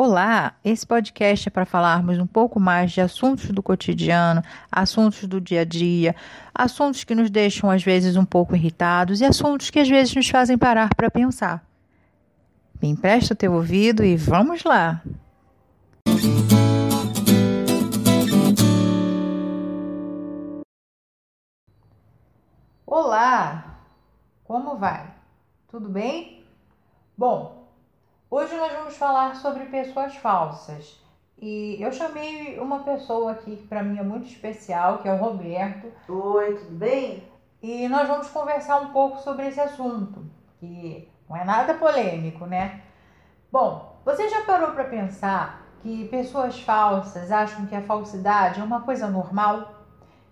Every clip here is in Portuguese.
Olá, esse podcast é para falarmos um pouco mais de assuntos do cotidiano, assuntos do dia a dia, assuntos que nos deixam às vezes um pouco irritados e assuntos que às vezes nos fazem parar para pensar. Me empresta o teu ouvido e vamos lá! Olá! Como vai? Tudo bem? Bom, Hoje nós vamos falar sobre pessoas falsas. E eu chamei uma pessoa aqui que para mim é muito especial, que é o Roberto. Oi, tudo bem? E nós vamos conversar um pouco sobre esse assunto, que não é nada polêmico, né? Bom, você já parou para pensar que pessoas falsas acham que a falsidade é uma coisa normal?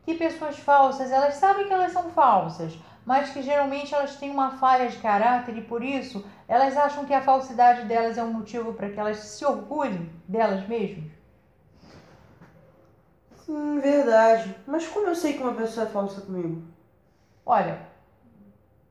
Que pessoas falsas, elas sabem que elas são falsas, mas que geralmente elas têm uma falha de caráter e por isso elas acham que a falsidade delas é um motivo para que elas se orgulhem delas mesmas? Sim, verdade. Mas como eu sei que uma pessoa é falsa comigo? Olha,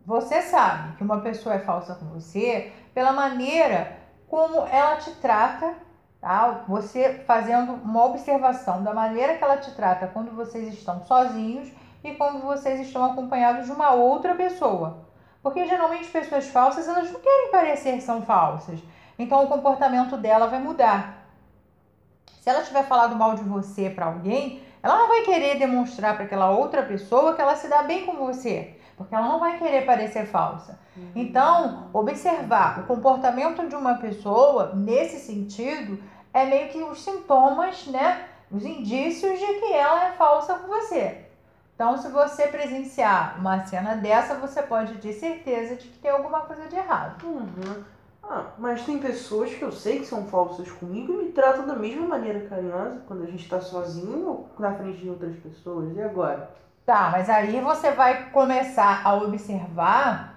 você sabe que uma pessoa é falsa com você pela maneira como ela te trata, tá? Você fazendo uma observação da maneira que ela te trata quando vocês estão sozinhos e quando vocês estão acompanhados de uma outra pessoa. Porque geralmente pessoas falsas, elas não querem parecer que são falsas. Então o comportamento dela vai mudar. Se ela tiver falado mal de você para alguém, ela não vai querer demonstrar para aquela outra pessoa que ela se dá bem com você, porque ela não vai querer parecer falsa. Uhum. Então, observar o comportamento de uma pessoa nesse sentido é meio que os sintomas, né, os indícios de que ela é falsa com você. Então, se você presenciar uma cena dessa, você pode ter certeza de que tem alguma coisa de errado. Uhum. Ah, mas tem pessoas que eu sei que são falsas comigo e me tratam da mesma maneira carinhosa quando a gente está sozinho ou na frente de outras pessoas. E agora? Tá, mas aí você vai começar a observar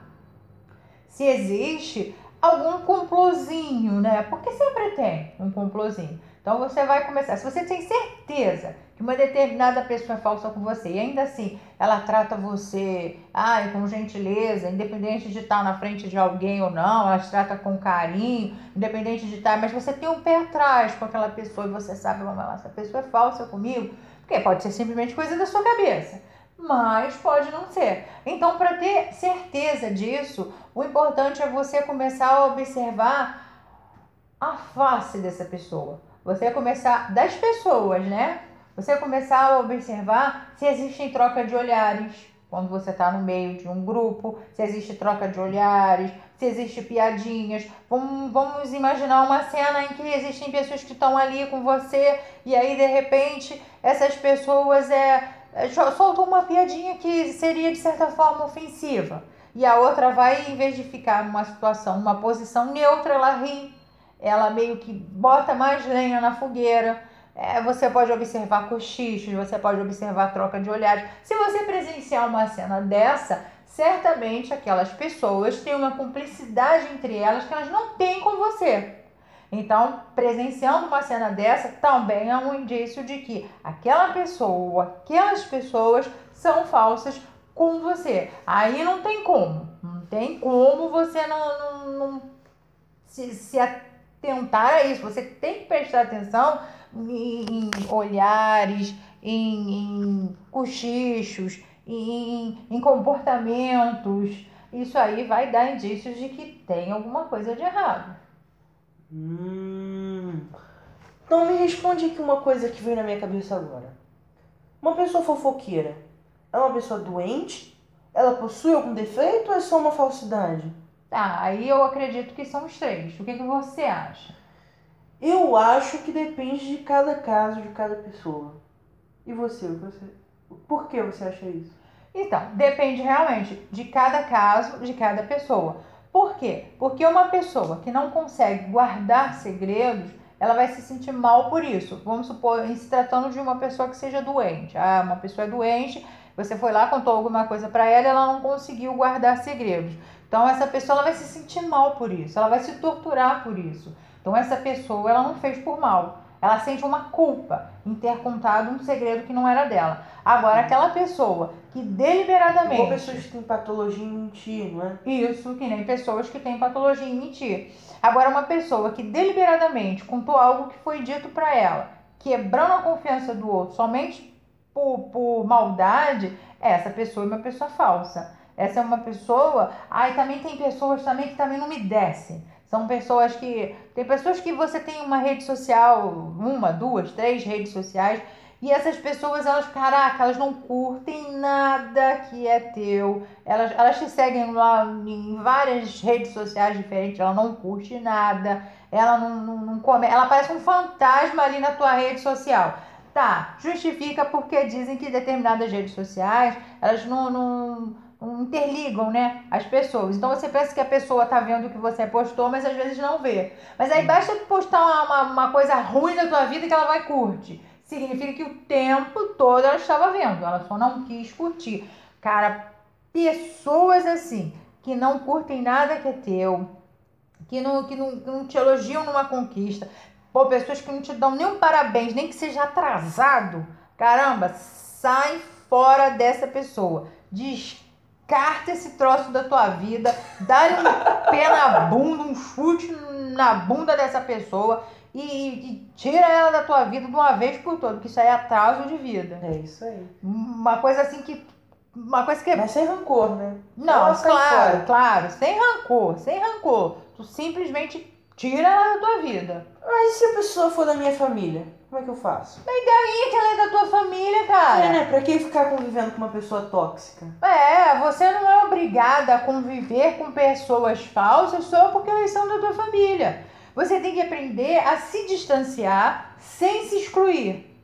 se existe algum complozinho, né? Porque sempre tem um complozinho. Então você vai começar. Se você tem certeza que uma determinada pessoa é falsa com você e ainda assim ela trata você ai, com gentileza, independente de estar na frente de alguém ou não, ela te trata com carinho, independente de estar, mas você tem um pé atrás com aquela pessoa e você sabe, vamos lá, essa pessoa é falsa comigo, porque pode ser simplesmente coisa da sua cabeça. Mas pode não ser. Então, para ter certeza disso, o importante é você começar a observar a face dessa pessoa. Você começar das pessoas, né? Você começar a observar se existem troca de olhares quando você está no meio de um grupo, se existe troca de olhares, se existe piadinhas. Vamos, vamos imaginar uma cena em que existem pessoas que estão ali com você e aí de repente essas pessoas é, é soltam uma piadinha que seria de certa forma ofensiva. E a outra vai em vez de ficar numa situação, numa posição neutra, ela ri, ela meio que bota mais lenha na fogueira é, você pode observar cochichos, você pode observar troca de olhares. Se você presenciar uma cena dessa, certamente aquelas pessoas têm uma cumplicidade entre elas que elas não têm com você. Então, presenciando uma cena dessa também é um indício de que aquela pessoa, aquelas pessoas são falsas com você. Aí não tem como, não tem como você não, não, não se, se atentar a isso. Você tem que prestar atenção em olhares, em, em cochichos, em, em comportamentos. Isso aí vai dar indícios de que tem alguma coisa de errado. Hum. Então me responde aqui uma coisa que veio na minha cabeça agora. Uma pessoa fofoqueira é uma pessoa doente? Ela possui algum defeito ou é só uma falsidade? Tá, aí eu acredito que são os três. O que, que você acha? Eu acho que depende de cada caso, de cada pessoa. E você, você por que você acha isso? Então, depende realmente de cada caso, de cada pessoa. Por quê? Porque uma pessoa que não consegue guardar segredos, ela vai se sentir mal por isso. Vamos supor, em se tratando de uma pessoa que seja doente. Ah, uma pessoa é doente, você foi lá, contou alguma coisa para ela, ela não conseguiu guardar segredos. Então essa pessoa ela vai se sentir mal por isso, ela vai se torturar por isso. Então essa pessoa ela não fez por mal, ela sente uma culpa. em ter contado um segredo que não era dela. Agora, aquela pessoa que deliberadamente. Ou pessoas que têm patologia em mentir, não é? Isso, que nem pessoas que têm patologia em mentir. Agora, uma pessoa que deliberadamente contou algo que foi dito para ela, quebrando a confiança do outro somente por, por maldade, essa pessoa é uma pessoa falsa. Essa é uma pessoa. Ai, também tem pessoas também que também não me descem. São pessoas que. Tem pessoas que você tem uma rede social, uma, duas, três redes sociais, e essas pessoas, elas, caraca, elas não curtem nada que é teu. Elas, elas te seguem lá em várias redes sociais diferentes, ela não curte nada. Ela não, não, não come. Ela parece um fantasma ali na tua rede social. Tá, justifica porque dizem que determinadas redes sociais, elas não, não, interligam, né, as pessoas. Então você pensa que a pessoa tá vendo o que você postou, mas às vezes não vê. Mas aí basta postar uma, uma, uma coisa ruim da tua vida que ela vai curtir significa que o tempo todo ela estava vendo, ela só não quis curtir. Cara, pessoas assim, que não curtem nada que é teu, que não, que não, que não te elogiam numa conquista, pô, pessoas que não te dão nem um parabéns, nem que seja atrasado, caramba, sai fora dessa pessoa. Descarta esse troço da tua vida, dá-lhe um pé na bunda, um chute na bunda dessa pessoa e, e, tira ela da tua vida de uma vez por todas, porque isso aí é atraso de vida. É isso aí. Uma coisa assim que. Uma coisa que. Mas sem rancor, né? Não, claro, fora. claro, sem rancor, sem rancor. Tu simplesmente tira ela da tua vida. Mas se a pessoa for da minha família, como é que eu faço? Mas daí que ela é da tua família, cara? É, né? Pra que ficar convivendo com uma pessoa tóxica? É, você não é obrigada a conviver com pessoas falsas só porque elas são da tua família. Você tem que aprender a se distanciar sem se excluir.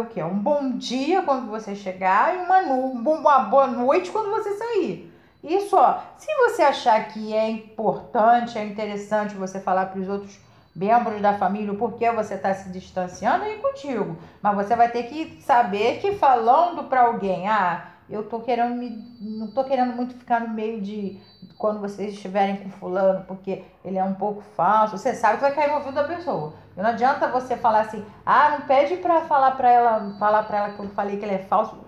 O que? Um bom dia quando você chegar e uma, uma boa noite quando você sair. Isso, ó. Se você achar que é importante, é interessante você falar para os outros membros da família o porquê você está se distanciando, aí contigo. Mas você vai ter que saber que falando para alguém, ah, eu tô querendo me. não tô querendo muito ficar no meio de quando vocês estiverem com fulano, porque ele é um pouco falso, você sabe que vai cair no ouvido da pessoa. E não adianta você falar assim, ah, não pede para falar para ela, falar para ela que eu falei que ele é falso.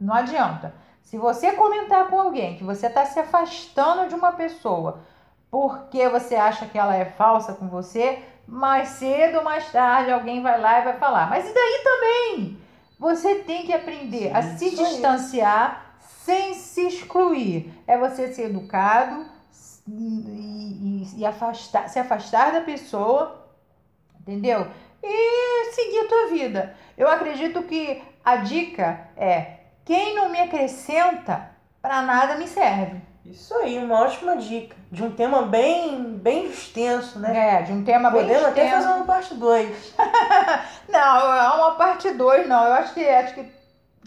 Não adianta. Se você comentar com alguém que você está se afastando de uma pessoa porque você acha que ela é falsa com você, mais cedo ou mais tarde alguém vai lá e vai falar. Mas e daí também? Você tem que aprender Sim, a se distanciar sem se excluir. É você ser educado e, e, e afastar, se afastar da pessoa, entendeu? E seguir a tua vida. Eu acredito que a dica é: quem não me acrescenta, para nada me serve. Isso aí, uma ótima dica. De um tema bem, bem extenso, né? É, de um tema Podemos bem extenso. Podemos até fazer uma parte 2. não, é uma parte 2, não. Eu acho que, acho que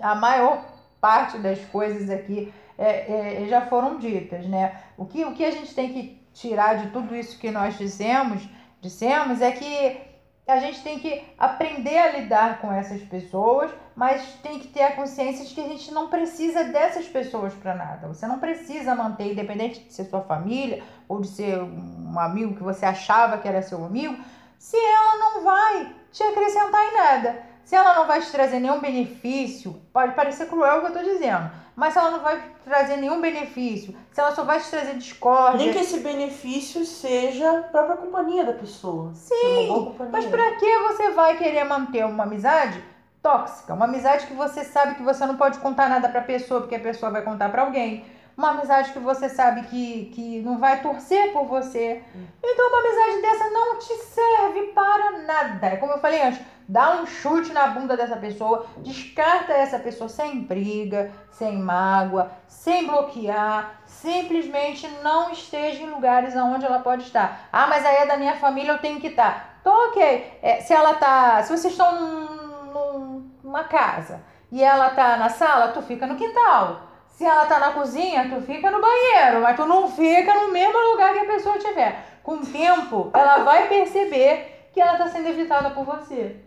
a maior parte das coisas aqui é, é, já foram ditas, né? O que, o que a gente tem que tirar de tudo isso que nós dissemos, dissemos é que a gente tem que aprender a lidar com essas pessoas, mas tem que ter a consciência de que a gente não precisa dessas pessoas para nada. Você não precisa manter, independente de ser sua família ou de ser um amigo que você achava que era seu amigo, se ela não vai te acrescentar em nada. Se ela não vai te trazer nenhum benefício, pode parecer cruel o que eu estou dizendo, mas se ela não vai trazer nenhum benefício, se ela só vai te trazer discórdia. Nem que esse benefício seja a própria companhia da pessoa. Sim, mas para que você vai querer manter uma amizade tóxica? Uma amizade que você sabe que você não pode contar nada para a pessoa, porque a pessoa vai contar para alguém uma amizade que você sabe que, que não vai torcer por você. Então, uma amizade dessa não te serve para nada. É como eu falei antes, dá um chute na bunda dessa pessoa, descarta essa pessoa sem briga, sem mágoa, sem bloquear, simplesmente não esteja em lugares onde ela pode estar. Ah, mas aí é da minha família, eu tenho que estar. Então, ok. É, se ela tá. Se vocês estão num, numa casa e ela tá na sala, tu fica no quintal. Se ela tá na cozinha, tu fica no banheiro, mas tu não fica no mesmo lugar que a pessoa estiver. Com o tempo, ela vai perceber que ela tá sendo evitada por você.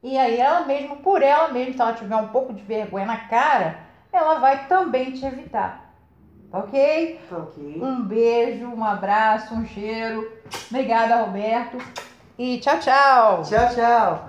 E aí ela mesmo, por ela mesma, se ela tiver um pouco de vergonha na cara, ela vai também te evitar. Ok? Ok. Um beijo, um abraço, um cheiro. Obrigada, Roberto. E tchau, tchau. Tchau, tchau.